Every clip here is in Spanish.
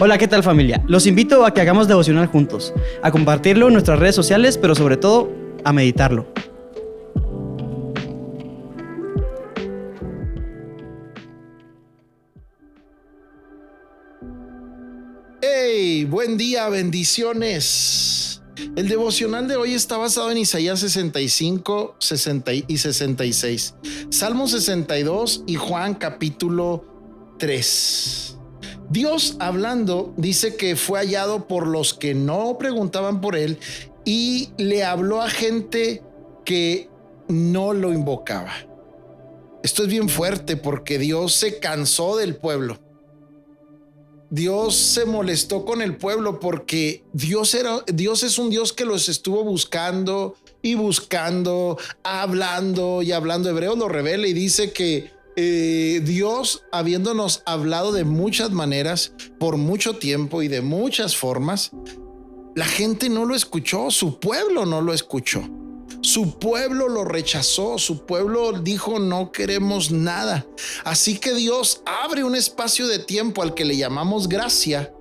Hola, ¿qué tal familia? Los invito a que hagamos devocional juntos, a compartirlo en nuestras redes sociales, pero sobre todo a meditarlo. ¡Hey! Buen día, bendiciones. El devocional de hoy está basado en Isaías 65, 60 y 66, Salmo 62 y Juan capítulo 3. Dios hablando dice que fue hallado por los que no preguntaban por él y le habló a gente que no lo invocaba. Esto es bien fuerte porque Dios se cansó del pueblo. Dios se molestó con el pueblo porque Dios era Dios es un Dios que los estuvo buscando y buscando, hablando y hablando. Hebreo lo revela y dice que eh, Dios, habiéndonos hablado de muchas maneras, por mucho tiempo y de muchas formas, la gente no lo escuchó, su pueblo no lo escuchó. Su pueblo lo rechazó, su pueblo dijo no queremos nada. Así que Dios abre un espacio de tiempo al que le llamamos gracia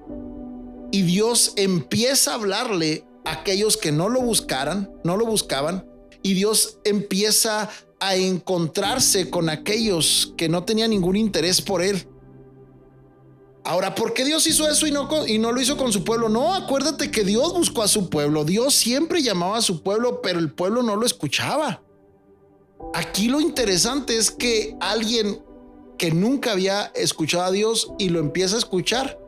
y Dios empieza a hablarle a aquellos que no lo buscaran, no lo buscaban y Dios empieza a encontrarse con aquellos que no tenían ningún interés por él. Ahora, ¿por qué Dios hizo eso y no, y no lo hizo con su pueblo? No, acuérdate que Dios buscó a su pueblo. Dios siempre llamaba a su pueblo, pero el pueblo no lo escuchaba. Aquí lo interesante es que alguien que nunca había escuchado a Dios y lo empieza a escuchar,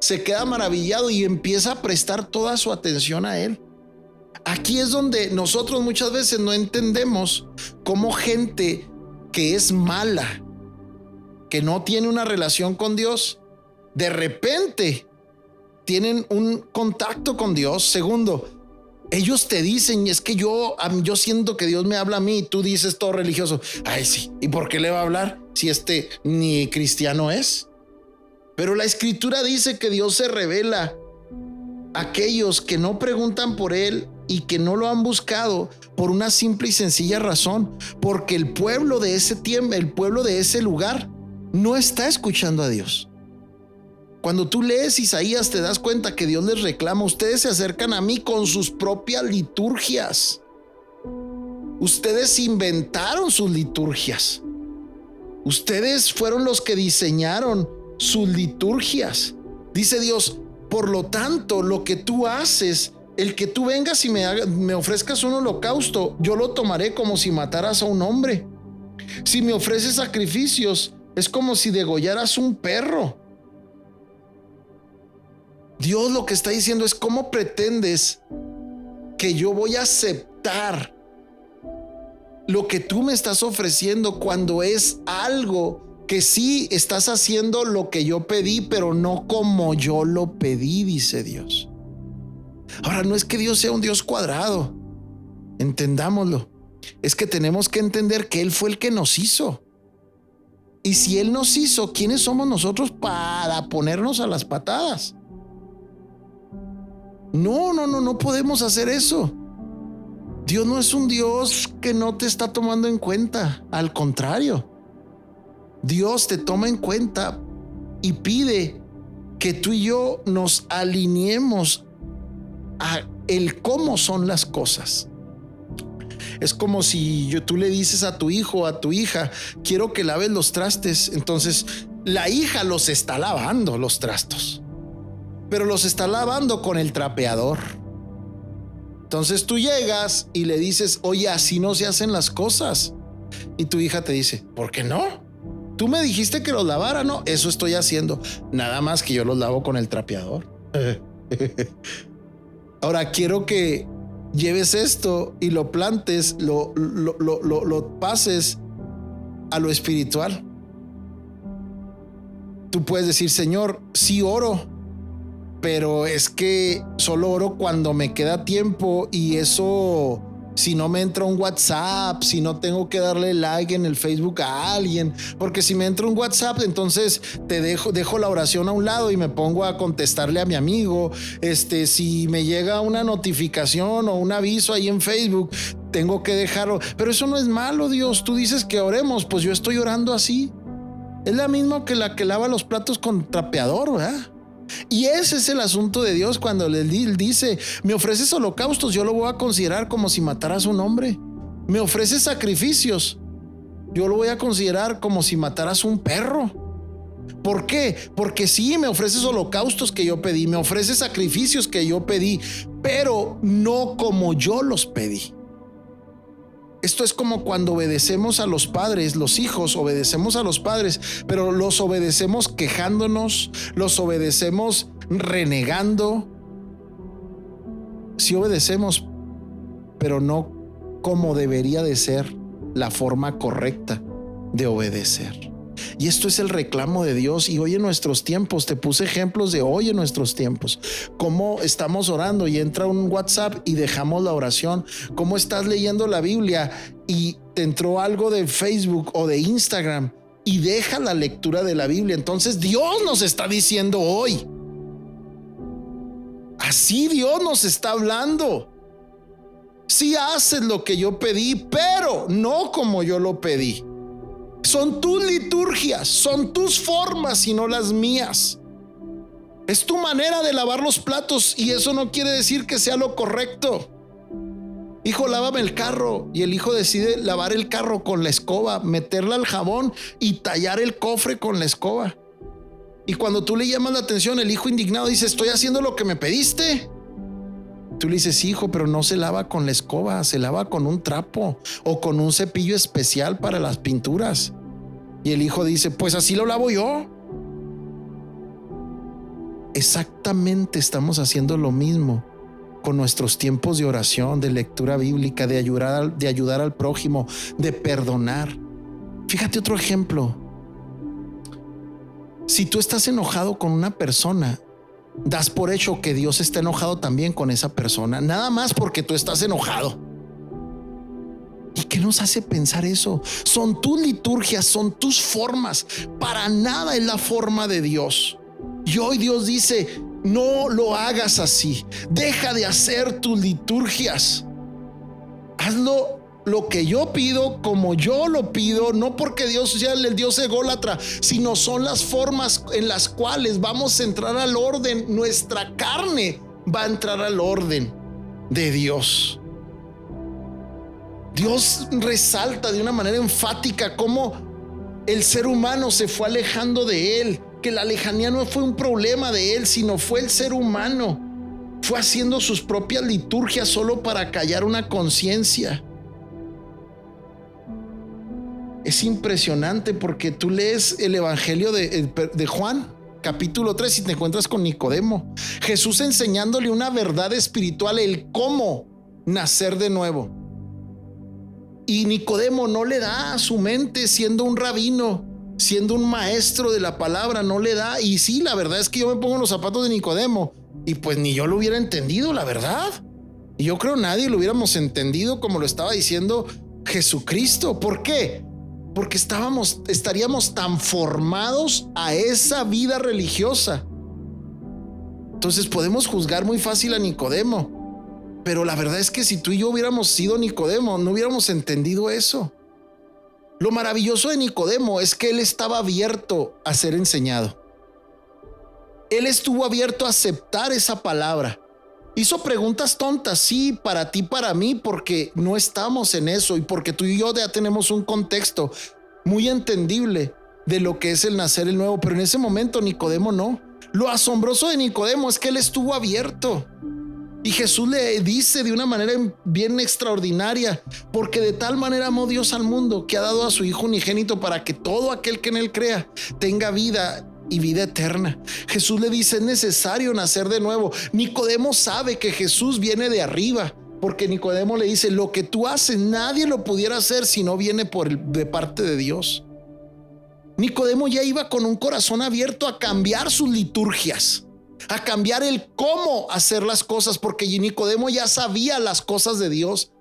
se queda maravillado y empieza a prestar toda su atención a Él. Aquí es donde nosotros muchas veces no entendemos cómo gente que es mala, que no tiene una relación con Dios, de repente tienen un contacto con Dios. Segundo, ellos te dicen, es que yo, yo siento que Dios me habla a mí y tú dices todo religioso. Ay, sí. ¿Y por qué le va a hablar si este ni cristiano es? Pero la escritura dice que Dios se revela a aquellos que no preguntan por Él y que no lo han buscado por una simple y sencilla razón, porque el pueblo de ese tiempo, el pueblo de ese lugar, no está escuchando a Dios. Cuando tú lees Isaías te das cuenta que Dios les reclama, ustedes se acercan a mí con sus propias liturgias. Ustedes inventaron sus liturgias. Ustedes fueron los que diseñaron sus liturgias. Dice Dios, por lo tanto, lo que tú haces, el que tú vengas y me, me ofrezcas un holocausto, yo lo tomaré como si mataras a un hombre. Si me ofreces sacrificios, es como si degollaras un perro. Dios lo que está diciendo es cómo pretendes que yo voy a aceptar lo que tú me estás ofreciendo cuando es algo que sí estás haciendo lo que yo pedí, pero no como yo lo pedí, dice Dios. Ahora, no es que Dios sea un Dios cuadrado, entendámoslo. Es que tenemos que entender que Él fue el que nos hizo. Y si Él nos hizo, ¿quiénes somos nosotros para ponernos a las patadas? No, no, no, no podemos hacer eso. Dios no es un Dios que no te está tomando en cuenta. Al contrario, Dios te toma en cuenta y pide que tú y yo nos alineemos a el cómo son las cosas. Es como si yo, tú le dices a tu hijo a tu hija, quiero que laves los trastes. Entonces la hija los está lavando los trastos pero los está lavando con el trapeador. Entonces tú llegas y le dices, oye, así no se hacen las cosas. Y tu hija te dice, ¿por qué no? Tú me dijiste que los lavara, no, eso estoy haciendo. Nada más que yo los lavo con el trapeador. Ahora quiero que lleves esto y lo plantes, lo, lo, lo, lo, pases a lo espiritual. Tú puedes decir, Señor, sí oro, pero es que solo oro cuando me queda tiempo y eso si no me entra un WhatsApp, si no tengo que darle like en el Facebook a alguien, porque si me entra un WhatsApp, entonces te dejo, dejo la oración a un lado y me pongo a contestarle a mi amigo. Este, si me llega una notificación o un aviso ahí en Facebook, tengo que dejarlo. Pero eso no es malo, Dios. Tú dices que oremos, pues yo estoy orando así. Es la misma que la que lava los platos con trapeador, ¿verdad? Y ese es el asunto de Dios cuando él dice, me ofreces holocaustos, yo lo voy a considerar como si mataras un hombre. Me ofreces sacrificios, yo lo voy a considerar como si mataras un perro. ¿Por qué? Porque sí, me ofreces holocaustos que yo pedí, me ofreces sacrificios que yo pedí, pero no como yo los pedí. Esto es como cuando obedecemos a los padres, los hijos obedecemos a los padres, pero los obedecemos quejándonos, los obedecemos renegando. Sí obedecemos, pero no como debería de ser la forma correcta de obedecer. Y esto es el reclamo de Dios. Y hoy en nuestros tiempos, te puse ejemplos de hoy en nuestros tiempos, cómo estamos orando y entra un WhatsApp y dejamos la oración, cómo estás leyendo la Biblia y te entró algo de Facebook o de Instagram y deja la lectura de la Biblia. Entonces Dios nos está diciendo hoy. Así Dios nos está hablando. Si haces lo que yo pedí, pero no como yo lo pedí. Son tus liturgias, son tus formas y no las mías. Es tu manera de lavar los platos y eso no quiere decir que sea lo correcto. Hijo, lávame el carro. Y el hijo decide lavar el carro con la escoba, meterla al jabón y tallar el cofre con la escoba. Y cuando tú le llamas la atención, el hijo indignado dice, estoy haciendo lo que me pediste. Tú le dices, hijo, pero no se lava con la escoba, se lava con un trapo o con un cepillo especial para las pinturas. Y el hijo dice, pues así lo lavo yo. Exactamente estamos haciendo lo mismo con nuestros tiempos de oración, de lectura bíblica, de ayudar, de ayudar al prójimo, de perdonar. Fíjate otro ejemplo. Si tú estás enojado con una persona, das por hecho que Dios está enojado también con esa persona, nada más porque tú estás enojado. ¿Y qué nos hace pensar eso? Son tus liturgias, son tus formas. Para nada es la forma de Dios. Y hoy Dios dice, no lo hagas así. Deja de hacer tus liturgias. Hazlo lo que yo pido como yo lo pido, no porque Dios sea el Dios ególatra, sino son las formas en las cuales vamos a entrar al orden. Nuestra carne va a entrar al orden de Dios. Dios resalta de una manera enfática cómo el ser humano se fue alejando de Él, que la lejanía no fue un problema de Él, sino fue el ser humano. Fue haciendo sus propias liturgias solo para callar una conciencia. Es impresionante porque tú lees el Evangelio de, de, Juan, capítulo 3, y te encuentras con Nicodemo. Jesús enseñándole una verdad espiritual, el cómo nacer de nuevo. Y Nicodemo no le da a su mente siendo un rabino, siendo un maestro de la palabra, no le da. Y sí, la verdad es que yo me pongo los zapatos de Nicodemo y pues ni yo lo hubiera entendido, la verdad. Y yo creo nadie lo hubiéramos entendido como lo estaba diciendo Jesucristo. ¿Por qué? Porque estábamos, estaríamos tan formados a esa vida religiosa. Entonces podemos juzgar muy fácil a Nicodemo, pero la verdad es que si tú y yo hubiéramos sido Nicodemo, no hubiéramos entendido eso. Lo maravilloso de Nicodemo es que él estaba abierto a ser enseñado. Él estuvo abierto a aceptar esa palabra. Hizo preguntas tontas, sí, para ti, para mí, porque no estamos en eso y porque tú y yo ya tenemos un contexto muy entendible de lo que es el nacer el nuevo, pero en ese momento Nicodemo no. Lo asombroso de Nicodemo es que él estuvo abierto. Y Jesús le dice de una manera bien extraordinaria, porque de tal manera amó Dios al mundo que ha dado a su Hijo unigénito para que todo aquel que en él crea tenga vida y vida eterna. Jesús le dice, es necesario nacer de nuevo. Nicodemo sabe que Jesús viene de arriba, porque Nicodemo le dice, lo que tú haces nadie lo pudiera hacer si no viene por de parte de Dios. Nicodemo ya iba con un corazón abierto a cambiar sus liturgias, a cambiar el cómo hacer las cosas, porque Nicodemo ya sabía las cosas de Dios,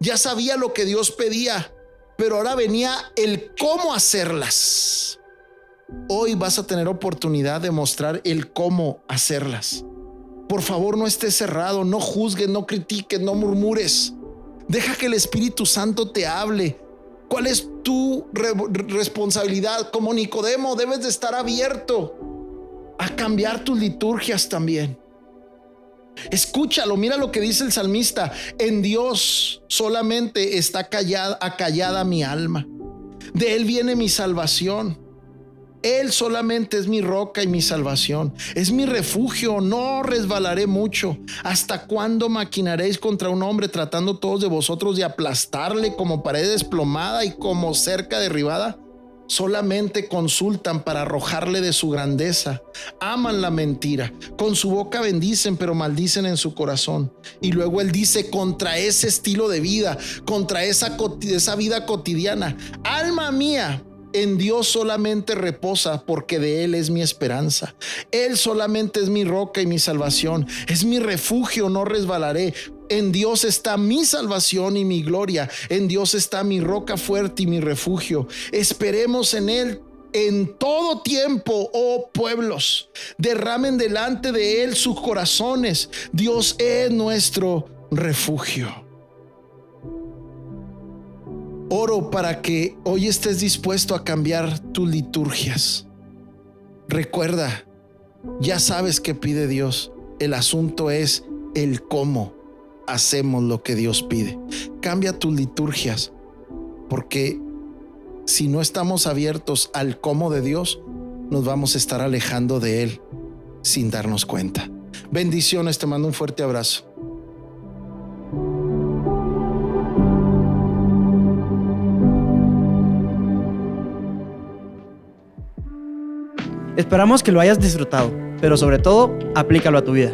ya sabía lo que Dios pedía, pero ahora venía el cómo hacerlas. Hoy vas a tener oportunidad de mostrar el cómo hacerlas. Por favor, no estés cerrado, no juzgues, no critiques, no murmures. Deja que el Espíritu Santo te hable. ¿Cuál es tu responsabilidad? Como Nicodemo, debes de estar abierto a cambiar tus liturgias también. Escúchalo, mira lo que dice el salmista. En Dios solamente está callada, acallada mi alma. De Él viene mi salvación. Él solamente es mi roca y mi salvación. Es mi refugio. No resbalaré mucho. ¿Hasta cuándo maquinaréis contra un hombre tratando todos de vosotros de aplastarle como pared desplomada y como cerca derribada? Solamente consultan para arrojarle de su grandeza. Aman la mentira. Con su boca bendicen, pero maldicen en su corazón. Y luego él dice contra ese estilo de vida, contra esa, esa vida cotidiana. Alma mía, en Dios solamente reposa porque de Él es mi esperanza. Él solamente es mi roca y mi salvación. Es mi refugio, no resbalaré. En Dios está mi salvación y mi gloria. En Dios está mi roca fuerte y mi refugio. Esperemos en Él en todo tiempo, oh pueblos. Derramen delante de Él sus corazones. Dios es nuestro refugio. Oro para que hoy estés dispuesto a cambiar tus liturgias. Recuerda, ya sabes que pide Dios. El asunto es el cómo hacemos lo que Dios pide. Cambia tus liturgias, porque si no estamos abiertos al cómo de Dios, nos vamos a estar alejando de Él sin darnos cuenta. Bendiciones, te mando un fuerte abrazo. Esperamos que lo hayas disfrutado, pero sobre todo, aplícalo a tu vida.